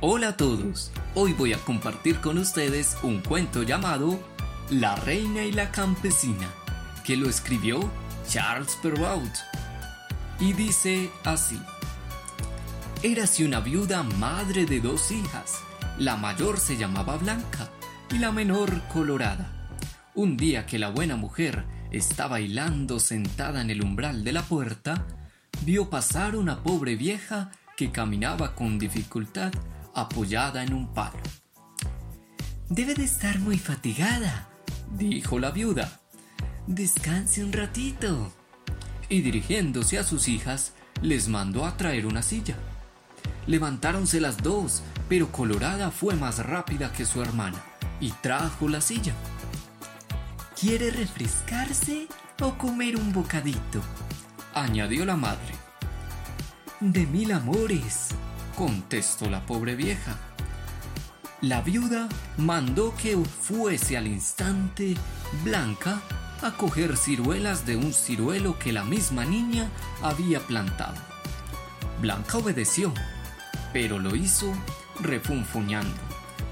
Hola a todos, hoy voy a compartir con ustedes un cuento llamado La Reina y la Campesina, que lo escribió Charles Perrault. Y dice así. Érase una viuda madre de dos hijas. La mayor se llamaba Blanca y la menor Colorada. Un día que la buena mujer estaba hilando sentada en el umbral de la puerta, vio pasar una pobre vieja que caminaba con dificultad apoyada en un palo. Debe de estar muy fatigada, dijo la viuda. Descanse un ratito. Y dirigiéndose a sus hijas, les mandó a traer una silla. Levantáronse las dos, pero Colorada fue más rápida que su hermana y trajo la silla. ¿Quiere refrescarse o comer un bocadito? añadió la madre. De mil amores, contestó la pobre vieja. La viuda mandó que fuese al instante Blanca a coger ciruelas de un ciruelo que la misma niña había plantado. Blanca obedeció, pero lo hizo refunfuñando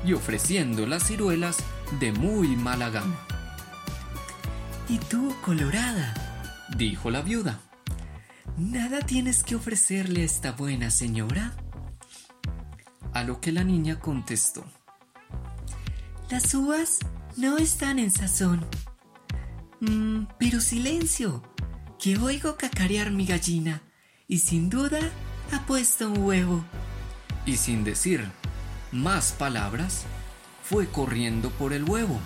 y ofreciendo las ciruelas de muy mala gana. ¿Y tú, colorada? dijo la viuda. ¿Nada tienes que ofrecerle a esta buena señora? A lo que la niña contestó. Las uvas no están en sazón. Mm, pero silencio, que oigo cacarear mi gallina y sin duda ha puesto un huevo. Y sin decir más palabras, fue corriendo por el huevo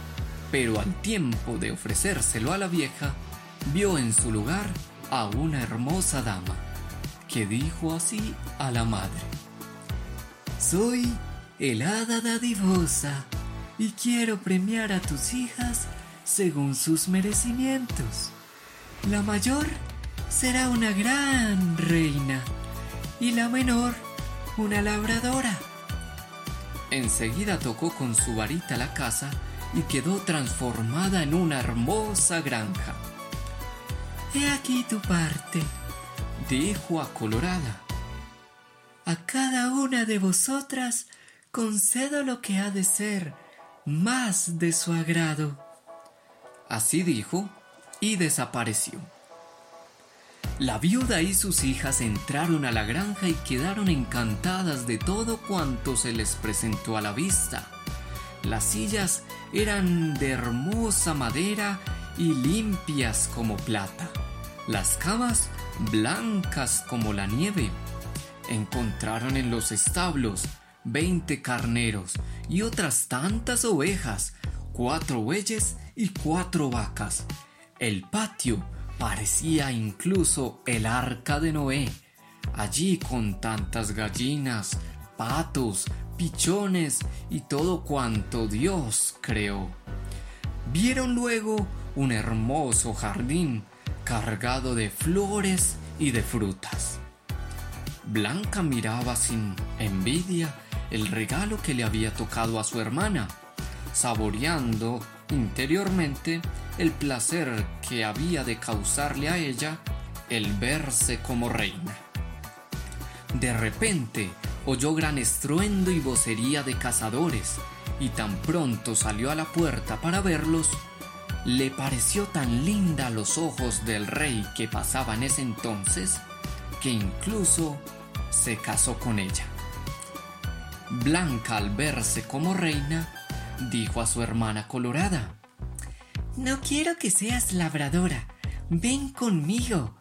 pero al tiempo de ofrecérselo a la vieja, vio en su lugar a una hermosa dama, que dijo así a la madre. Soy el hada dadivosa y quiero premiar a tus hijas según sus merecimientos. La mayor será una gran reina y la menor una labradora. Enseguida tocó con su varita la casa y quedó transformada en una hermosa granja. He aquí tu parte, dijo a Colorada. A cada una de vosotras concedo lo que ha de ser más de su agrado. Así dijo y desapareció. La viuda y sus hijas entraron a la granja y quedaron encantadas de todo cuanto se les presentó a la vista. Las sillas eran de hermosa madera y limpias como plata. Las camas blancas como la nieve. Encontraron en los establos veinte carneros y otras tantas ovejas, cuatro bueyes y cuatro vacas. El patio parecía incluso el arca de Noé, allí con tantas gallinas, patos, pichones y todo cuanto Dios creó. Vieron luego un hermoso jardín cargado de flores y de frutas. Blanca miraba sin envidia el regalo que le había tocado a su hermana, saboreando interiormente el placer que había de causarle a ella el verse como reina. De repente oyó gran estruendo y vocería de cazadores, y tan pronto salió a la puerta para verlos, le pareció tan linda a los ojos del rey que pasaba en ese entonces, que incluso se casó con ella. Blanca al verse como reina, dijo a su hermana colorada, No quiero que seas labradora, ven conmigo,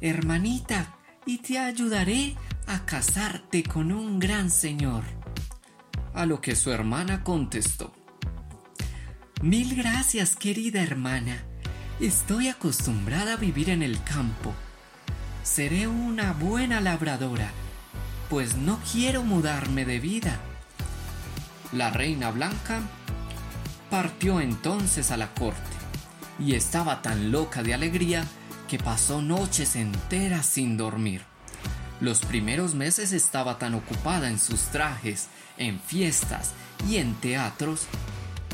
hermanita, y te ayudaré a casarte con un gran señor. A lo que su hermana contestó. Mil gracias, querida hermana. Estoy acostumbrada a vivir en el campo. Seré una buena labradora, pues no quiero mudarme de vida. La reina blanca partió entonces a la corte y estaba tan loca de alegría que pasó noches enteras sin dormir. Los primeros meses estaba tan ocupada en sus trajes, en fiestas y en teatros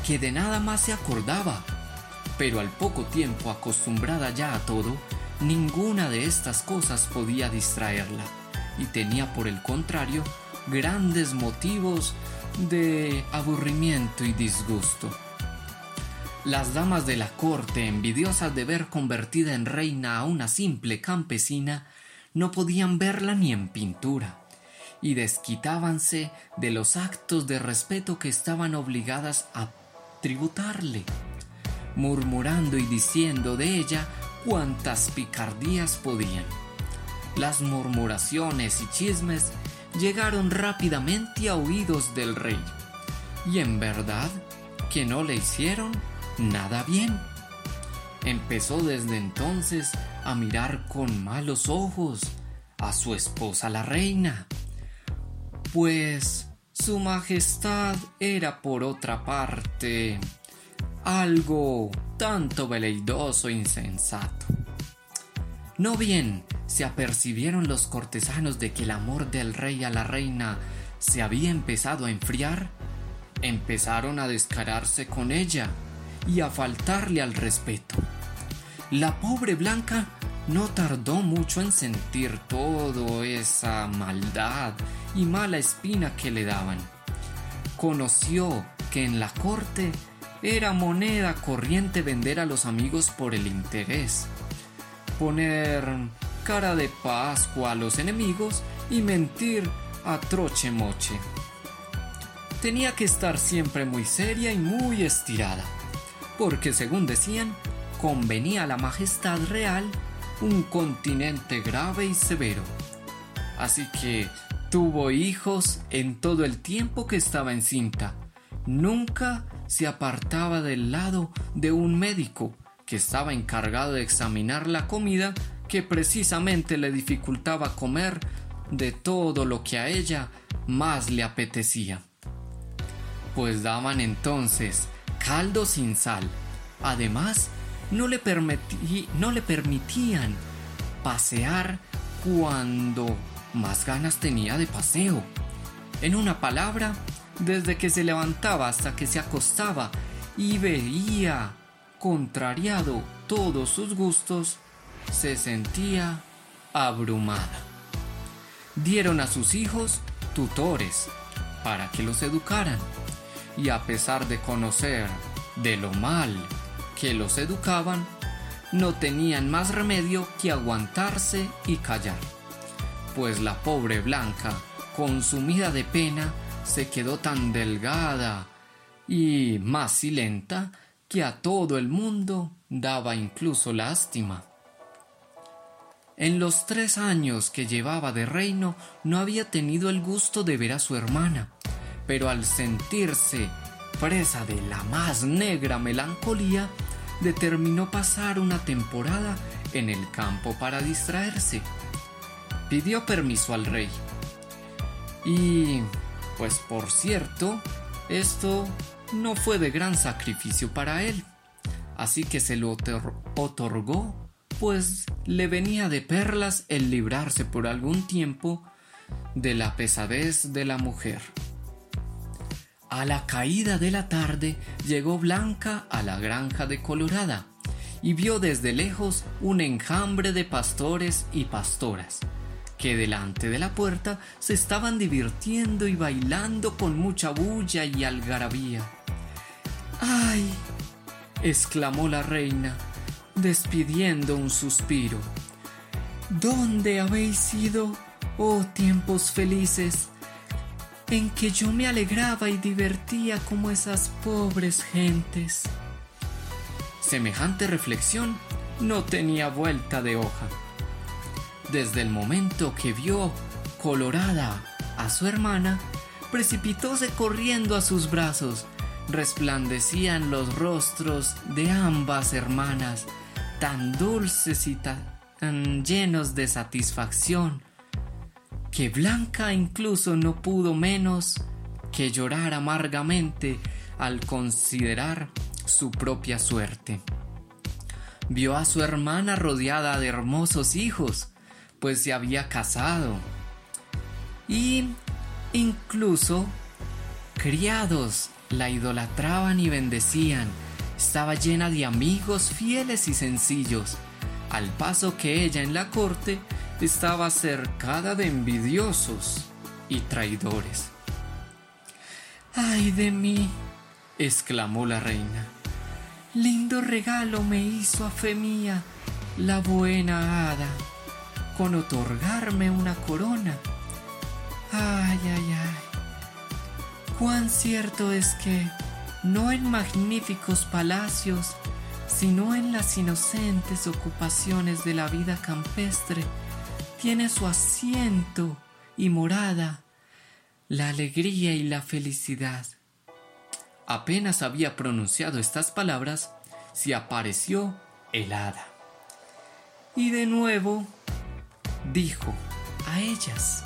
que de nada más se acordaba. Pero al poco tiempo acostumbrada ya a todo, ninguna de estas cosas podía distraerla y tenía por el contrario grandes motivos de aburrimiento y disgusto. Las damas de la corte, envidiosas de ver convertida en reina a una simple campesina, no podían verla ni en pintura, y desquitábanse de los actos de respeto que estaban obligadas a tributarle, murmurando y diciendo de ella cuantas picardías podían. Las murmuraciones y chismes llegaron rápidamente a oídos del rey, y en verdad que no le hicieron nada bien. Empezó desde entonces a mirar con malos ojos a su esposa la reina, pues su majestad era por otra parte algo tanto veleidoso e insensato. No bien se apercibieron los cortesanos de que el amor del rey a la reina se había empezado a enfriar, empezaron a descararse con ella y a faltarle al respeto. La pobre Blanca no tardó mucho en sentir toda esa maldad y mala espina que le daban. Conoció que en la corte era moneda corriente vender a los amigos por el interés, poner cara de Pascua a los enemigos y mentir a troche moche. Tenía que estar siempre muy seria y muy estirada, porque según decían, convenía a la majestad real un continente grave y severo. Así que tuvo hijos en todo el tiempo que estaba encinta. Nunca se apartaba del lado de un médico que estaba encargado de examinar la comida que precisamente le dificultaba comer de todo lo que a ella más le apetecía. Pues daban entonces caldo sin sal. Además, no le, no le permitían pasear cuando más ganas tenía de paseo. En una palabra, desde que se levantaba hasta que se acostaba y veía contrariado todos sus gustos, se sentía abrumada. Dieron a sus hijos tutores para que los educaran y a pesar de conocer de lo mal que los educaban, no tenían más remedio que aguantarse y callar, pues la pobre Blanca, consumida de pena, se quedó tan delgada y más silenta que a todo el mundo daba incluso lástima. En los tres años que llevaba de reino no había tenido el gusto de ver a su hermana, pero al sentirse presa de la más negra melancolía, determinó pasar una temporada en el campo para distraerse. Pidió permiso al rey. Y, pues por cierto, esto no fue de gran sacrificio para él, así que se lo otorgó pues le venía de perlas el librarse por algún tiempo de la pesadez de la mujer. A la caída de la tarde llegó Blanca a la granja de Colorada y vio desde lejos un enjambre de pastores y pastoras, que delante de la puerta se estaban divirtiendo y bailando con mucha bulla y algarabía. ¡Ay! exclamó la reina, despidiendo un suspiro. ¿Dónde habéis ido, oh tiempos felices, en que yo me alegraba y divertía como esas pobres gentes? Semejante reflexión no tenía vuelta de hoja. Desde el momento que vio colorada a su hermana, precipitóse corriendo a sus brazos. Resplandecían los rostros de ambas hermanas tan dulces y tan llenos de satisfacción, que Blanca incluso no pudo menos que llorar amargamente al considerar su propia suerte. Vio a su hermana rodeada de hermosos hijos, pues se había casado, y incluso criados la idolatraban y bendecían, estaba llena de amigos fieles y sencillos, al paso que ella en la corte estaba cercada de envidiosos y traidores. ¡Ay de mí! exclamó la reina. Lindo regalo me hizo a fe mía la buena hada con otorgarme una corona. Ay, ay, ay. Cuán cierto es que no en magníficos palacios, sino en las inocentes ocupaciones de la vida campestre, tiene su asiento y morada la alegría y la felicidad. Apenas había pronunciado estas palabras, se apareció el hada. Y de nuevo dijo a ellas,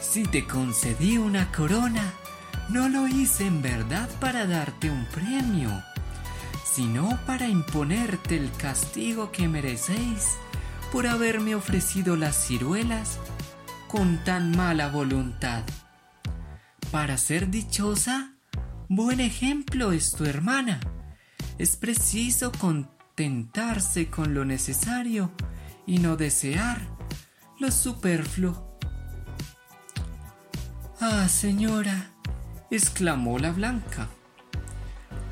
Si te concedí una corona, no lo hice en verdad para darte un premio, sino para imponerte el castigo que merecéis por haberme ofrecido las ciruelas con tan mala voluntad. Para ser dichosa, buen ejemplo es tu hermana. Es preciso contentarse con lo necesario y no desear lo superfluo. Ah, señora, exclamó la blanca.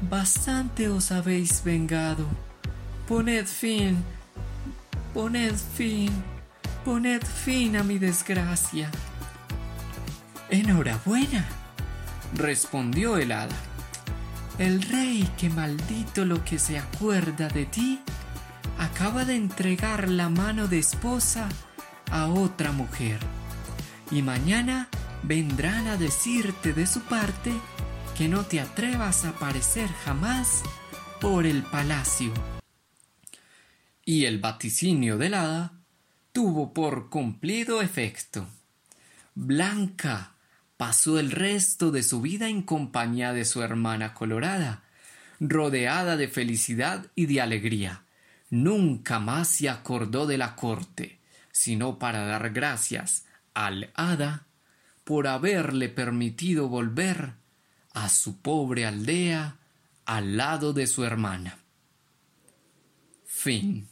Bastante os habéis vengado. Poned fin, poned fin, poned fin a mi desgracia. Enhorabuena, respondió el hada. El rey que maldito lo que se acuerda de ti, acaba de entregar la mano de esposa a otra mujer. Y mañana vendrán a decirte de su parte que no te atrevas a aparecer jamás por el palacio. Y el vaticinio del hada tuvo por cumplido efecto. Blanca pasó el resto de su vida en compañía de su hermana colorada, rodeada de felicidad y de alegría. Nunca más se acordó de la corte, sino para dar gracias al hada por haberle permitido volver a su pobre aldea al lado de su hermana. Fin.